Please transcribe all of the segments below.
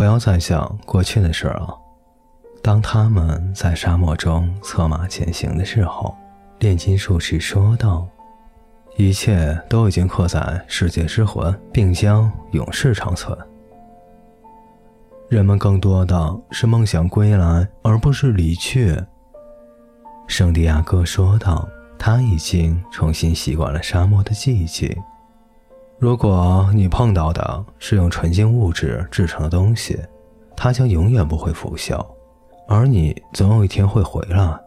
不要再想过去的事了。当他们在沙漠中策马前行的时候，炼金术士说道：“一切都已经刻在世界之魂，并将永世长存。人们更多的是梦想归来，而不是离去。”圣地亚哥说道：“他已经重新习惯了沙漠的寂静。如果你碰到的是用纯净物质制成的东西，它将永远不会腐朽。”而你总有一天会回来。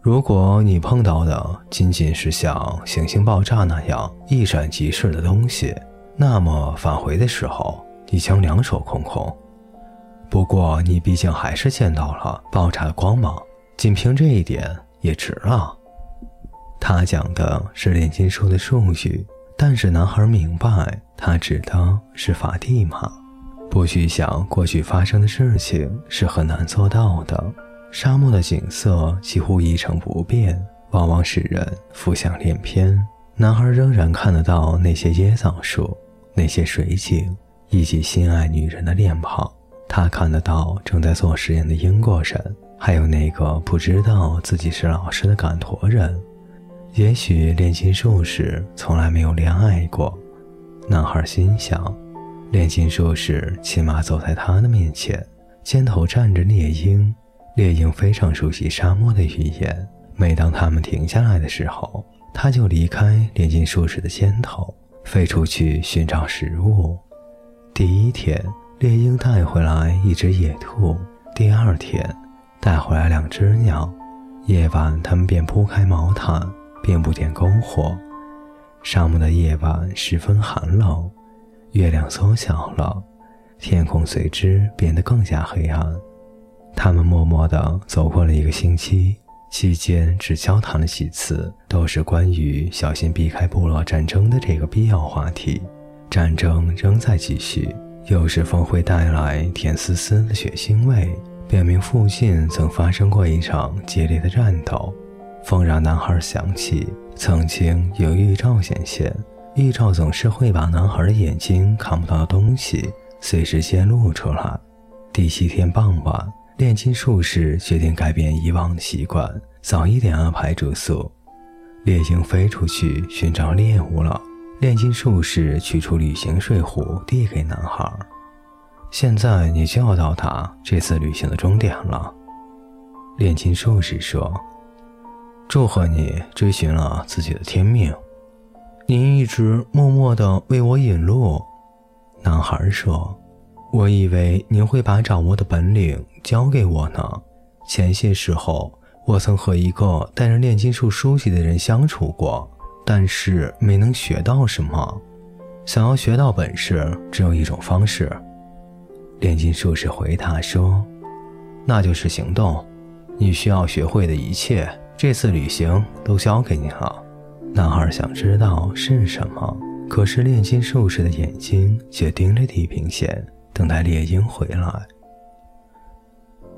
如果你碰到的仅仅是像行星爆炸那样一闪即逝的东西，那么返回的时候你将两手空空。不过你毕竟还是见到了爆炸的光芒，仅凭这一点也值了。他讲的是炼金术的术语，但是男孩明白，他指的是法蒂玛。不去想过去发生的事情是很难做到的。沙漠的景色几乎一成不变，往往使人浮想联翩。男孩仍然看得到那些椰枣树、那些水井，以及心爱女人的脸庞。他看得到正在做实验的英国人，还有那个不知道自己是老师的赶驼人。也许炼金术士从来没有恋爱过，男孩心想。炼金术士骑马走在他的面前，肩头站着猎鹰。猎鹰非常熟悉沙漠的语言。每当他们停下来的时候，他就离开炼金术士的肩头，飞出去寻找食物。第一天，猎鹰带回来一只野兔；第二天，带回来两只鸟。夜晚，他们便铺开毛毯，并不点篝火。沙漠的夜晚十分寒冷。月亮缩小了，天空随之变得更加黑暗。他们默默地走过了一个星期，期间只交谈了几次，都是关于小心避开部落战争的这个必要话题。战争仍在继续，有时风会带来甜丝丝的血腥味，表明附近曾发生过一场激烈的战斗。风让男孩想起曾经有预兆显现。预兆总是会把男孩的眼睛看不到的东西随时揭露出来。第七天傍晚，炼金术士决定改变以往的习惯，早一点安排住宿。猎鹰飞出去寻找猎物了。炼金术士取出旅行水壶，递给男孩：“现在你就要到达这次旅行的终点了。”炼金术士说：“祝贺你追寻了自己的天命。”您一直默默地为我引路，男孩说：“我以为您会把掌握的本领教给我呢。前些时候，我曾和一个带着炼金术书籍的人相处过，但是没能学到什么。想要学到本事，只有一种方式。”炼金术士回答说：“那就是行动。你需要学会的一切，这次旅行都交给你了。”男孩想知道是什么，可是炼金术士的眼睛却盯着地平线，等待猎鹰回来。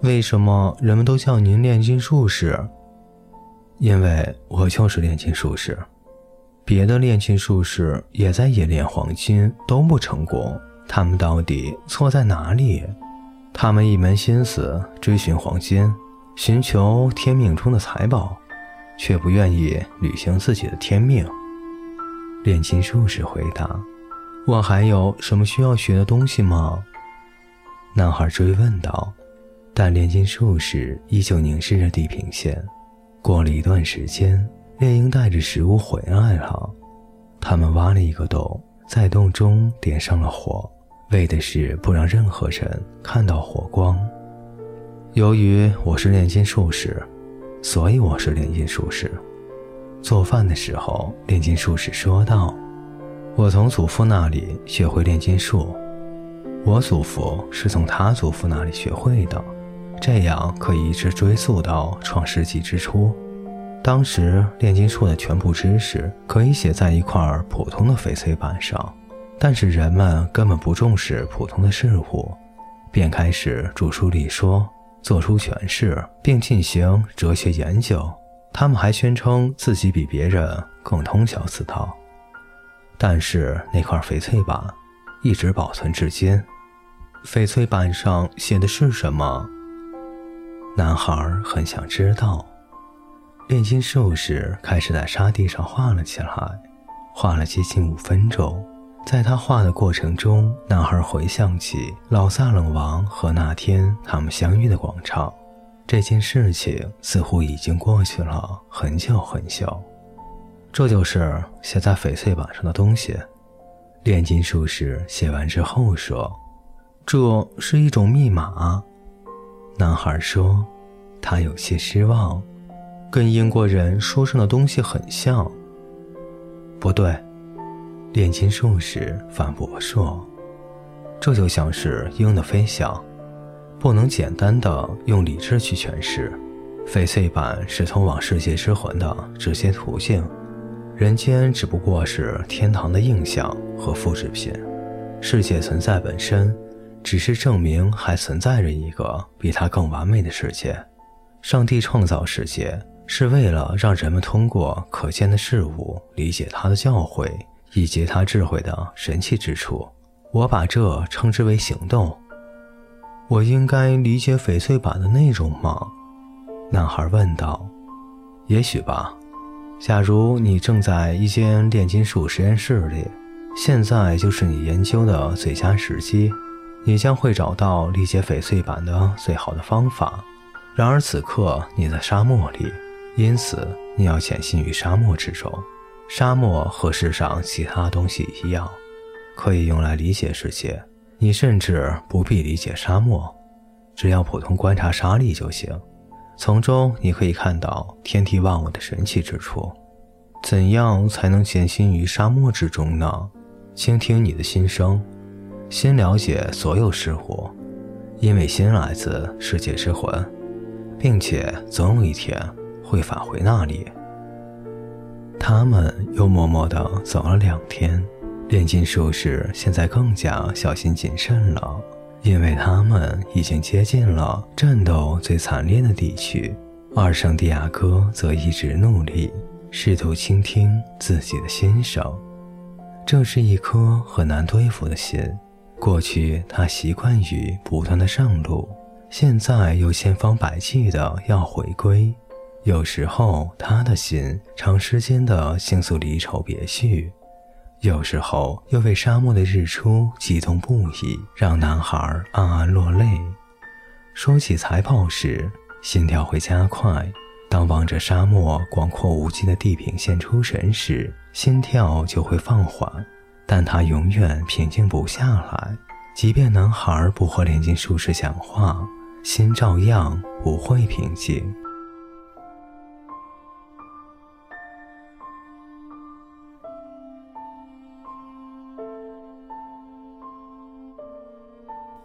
为什么人们都叫您炼金术士？因为我就是炼金术士。别的炼金术士也在冶炼黄金，都不成功。他们到底错在哪里？他们一门心思追寻黄金，寻求天命中的财宝。却不愿意履行自己的天命。炼金术士回答：“我还有什么需要学的东西吗？”男孩追问道。但炼金术士依旧凝视着地平线。过了一段时间，猎鹰带着食物回来了。他们挖了一个洞，在洞中点上了火，为的是不让任何人看到火光。由于我是炼金术士。所以我是炼金术士。做饭的时候，炼金术士说道：“我从祖父那里学会炼金术，我祖父是从他祖父那里学会的，这样可以一直追溯到创世纪之初。当时炼金术的全部知识可以写在一块普通的翡翠板上，但是人们根本不重视普通的事物，便开始著书立说。”做出诠释，并进行哲学研究。他们还宣称自己比别人更通晓此道。但是那块翡翠板一直保存至今。翡翠板上写的是什么？男孩很想知道。炼金术士开始在沙地上画了起来，画了接近五分钟。在他画的过程中，男孩回想起老萨冷王和那天他们相遇的广场。这件事情似乎已经过去了很久很久。这就是写在翡翠板上的东西。炼金术士写完之后说：“这是一种密码。”男孩说：“他有些失望，跟英国人书上的东西很像。”不对，炼金术士反驳说：“这就像是鹰的飞翔。”不能简单的用理智去诠释，翡翠板是通往世界之魂的直接途径，人间只不过是天堂的印象和复制品，世界存在本身只是证明还存在着一个比它更完美的世界。上帝创造世界是为了让人们通过可见的事物理解他的教诲以及他智慧的神奇之处，我把这称之为行动。我应该理解翡翠板的内容吗？男孩问道。也许吧。假如你正在一间炼金术实验室里，现在就是你研究的最佳时机，你将会找到理解翡翠板的最好的方法。然而此刻你在沙漠里，因此你要潜心于沙漠之中。沙漠和世上其他东西一样，可以用来理解世界。你甚至不必理解沙漠，只要普通观察沙粒就行。从中你可以看到天地万物的神奇之处。怎样才能潜心于沙漠之中呢？倾听你的心声，先了解所有事物，因为心来自世界之魂，并且总有一天会返回那里。他们又默默地走了两天。炼金术士现在更加小心谨慎了，因为他们已经接近了战斗最惨烈的地区。而圣地亚哥则一直努力，试图倾听自己的心声。这是一颗很难对付的心。过去他习惯于不断的上路，现在又千方百计的要回归。有时候他的心长时间的倾诉离愁别绪。有时候又为沙漠的日出激动不已，让男孩暗暗落泪。说起财宝时，心跳会加快；当望着沙漠广阔无际的地平线出神时，心跳就会放缓。但他永远平静不下来，即便男孩不和炼金术士讲话，心照样不会平静。